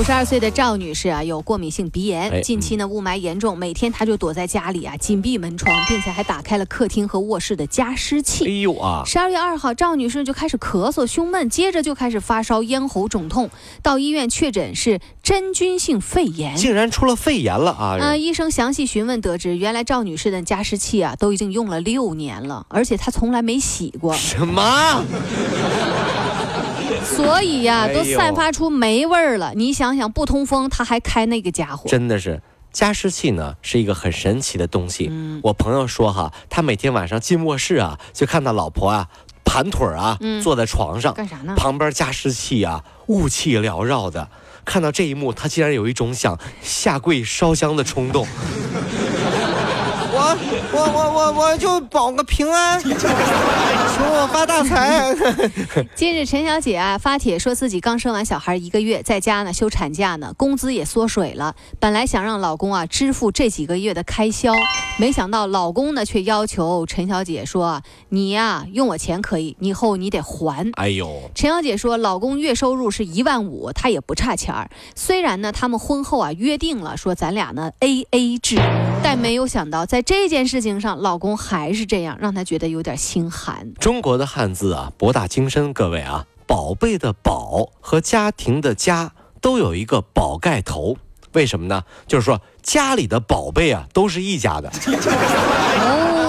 五十二岁的赵女士啊，有过敏性鼻炎，哎近期呢雾霾严重，每天她就躲在家里啊，紧闭门窗，并且还打开了客厅和卧室的加湿器哎器。呦啊，十二月二号，赵女士就开始咳嗽、胸闷，接着就开始发烧、咽喉肿痛，到医院确诊是真菌性肺炎。竟然出了肺炎了啊！呃，医生详细询问得知，原来赵女士的加湿器啊都已经用了六年了，而且她从来没洗过，什么？所以呀、都散发出霉味儿了。你想想，不通风，他还开那个家伙。真的是。加湿器呢是一个很神奇的东西。嗯我朋友说哈，他每天晚上进卧室啊，就看到老婆啊盘腿儿啊、嗯坐在床上，干啥呢？旁边加湿器啊雾气缭绕的。看到这一幕，他竟然有一种想下跪烧香的冲动。我我我我我就保个平安，求我发大财。近日，陈小姐啊发帖说自己刚生完小孩一个月，在家呢休产假呢，工资也缩水了。本来想让老公啊支付这几个月的开销，没想到老公呢却要求陈小姐说啊：“你呀、用我钱可以，以后你得还。”哎呦，陈小姐说，老公月收入是一万五，她也不差钱儿。虽然呢，他们婚后啊约定了说咱俩呢 A A 制，但没有想到在这件事情上，老公还是这样，让她觉得有点心寒。中国的汉字啊博大精深，各位啊，宝贝的宝和家庭的家都有一个宝盖头，为什么呢？就是说家里的宝贝啊都是一家的。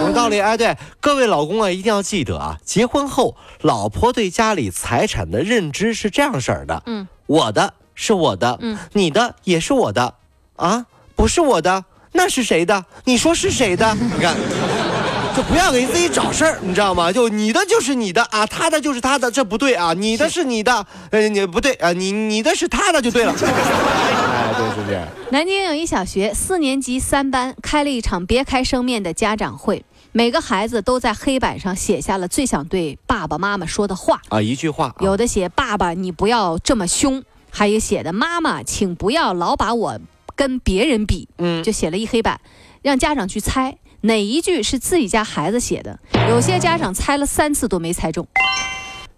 有道理哎，对，各位老公啊，一定要记得啊，结婚后老婆对家里财产的认知是这样式儿的，嗯，我的是我的，嗯，你的也是我的，啊，不是我的，那是谁的？你说是谁的？你看。就不要给自己找事儿，你知道吗？就你的就是你的啊，他的就是他的，这不对啊，你的是你的，呃，你不对啊，你你的是他的就对了。哎，对，是不是？南京有一小学四年级三班开了一场别开生面的家长会，每个孩子都在黑板上写下了最想对爸爸妈妈说的话，啊，一句话、啊，有的写“爸爸，你不要这么凶”，还有写的“妈妈，请不要老把我跟别人比”，嗯，就写了一黑板，让家长去猜哪一句是自己家孩子写的。有些家长猜了三次都没猜中。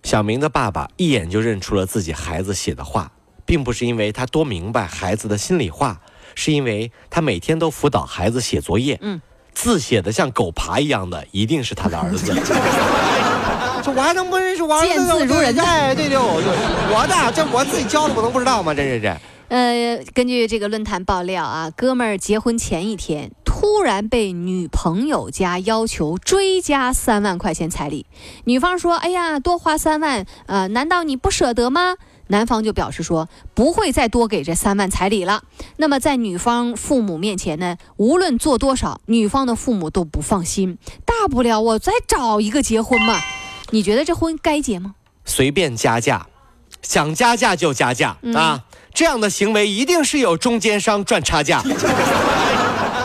小明的爸爸一眼就认出了自己孩子写的话，并不是因为他多明白孩子的心里话，是因为他每天都辅导孩子写作业。嗯，字写的像狗爬一样的，一定是他的儿子。这我还能不认识我儿子见字如人呐哎，对对，我我的这我自己教的，我能不知道吗？这是这。呃，根据这个论坛爆料啊，哥们儿结婚前一天突然被女朋友家要求追加三万块钱彩礼，女方说：“哎呀，多花三万，呃，难道你不舍得吗？”男方就表示说不会再多给这三万彩礼了。那么在女方父母面前呢，无论做多少，女方的父母都不放心，大不了我再找一个结婚嘛。你觉得这婚该结吗？随便加价，想加价就加价、嗯啊！这样的行为一定是有中间商赚差价。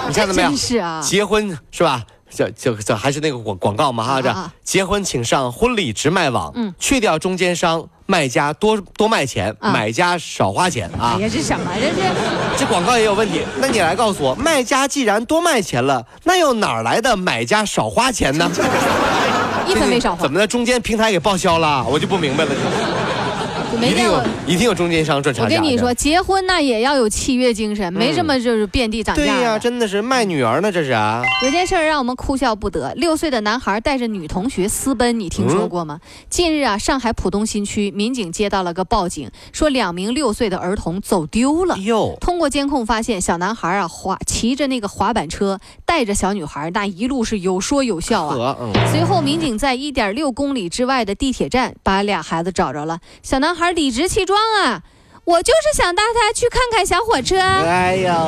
你看到没有真？是啊，结婚是吧？这这这还是那个广广告嘛哈，这结婚请上婚礼直卖网，嗯去掉中间商，卖家多多卖钱，啊买家少花钱啊哎。呀，这什么这是？这广告也有问题。那你来告诉我，卖家既然多卖钱了，那又哪来的买家少花钱呢？一分没少花怎，么的？中间平台给报销了？我就不明白了。一定有。一定有中间商赚差价。我跟你说，结婚那也要有契约精神，没这么就是遍地涨价的。对呀、真的是卖女儿呢，这是啊。有件事儿让我们哭笑不得。六岁的男孩带着女同学私奔，你听说过吗？近日啊，上海浦东新区民警接到了个报警，说两名六岁的儿童走丢了哟。通过监控发现，小男孩啊滑骑着那个滑板车，带着小女孩，那一路是有说有笑啊。嗯，随后，民警在一点六公里之外的地铁站把俩孩子找着了。小男孩理直气壮啊，我就是想带他去看看小火车，哎呀，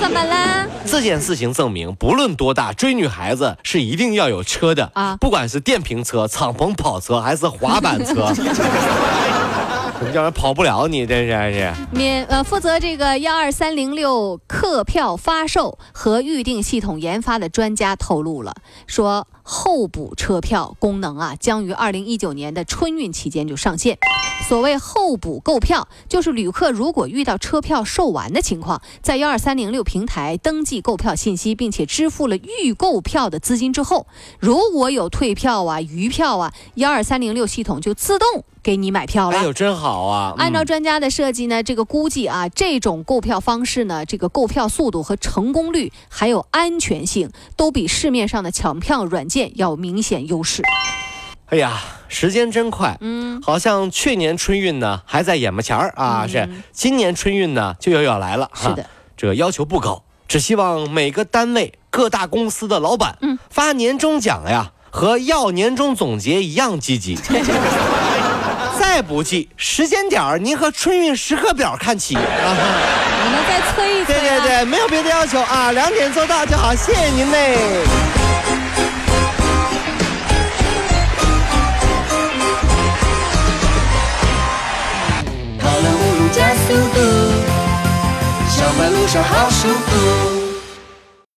怎么了？这件事情证明，不论多大，追女孩子是一定要有车的。啊。不管是电瓶车、敞篷跑车还是滑板车，叫人跑不了你，真是是。免呃，负责这个幺二三零六客票发售和预订系统研发的专家透露了，说候补车票功能啊，将于二零一九年的春运期间就上线。所谓候补购票，就是旅客如果遇到车票售完的情况，在幺二三零六平台登记购票信息，并且支付了预购票的资金之后，如果有退票啊、余票啊，幺二三零六系统就自动给你买票了。哎呦，真好啊！按照嗯专家的设计呢，这个估计啊，这种购票方式呢，这个购票速度和成功率，还有安全性，都比市面上的抢票软件要明显优势。哎呀，时间真快，嗯，好像去年春运呢还在眼巴前儿啊，嗯是今年春运呢就又要来了。是的，这个要求不高，只希望每个单位、各大公司的老板，嗯，发年终奖呀，和要年终总结一样积极。再不济，时间点儿您和春运时刻表看齐啊！你们再催一催、啊。对对对，没有别的要求啊，两点做到就好，谢谢您嘞。跑了五路加速度，上班路上好舒服。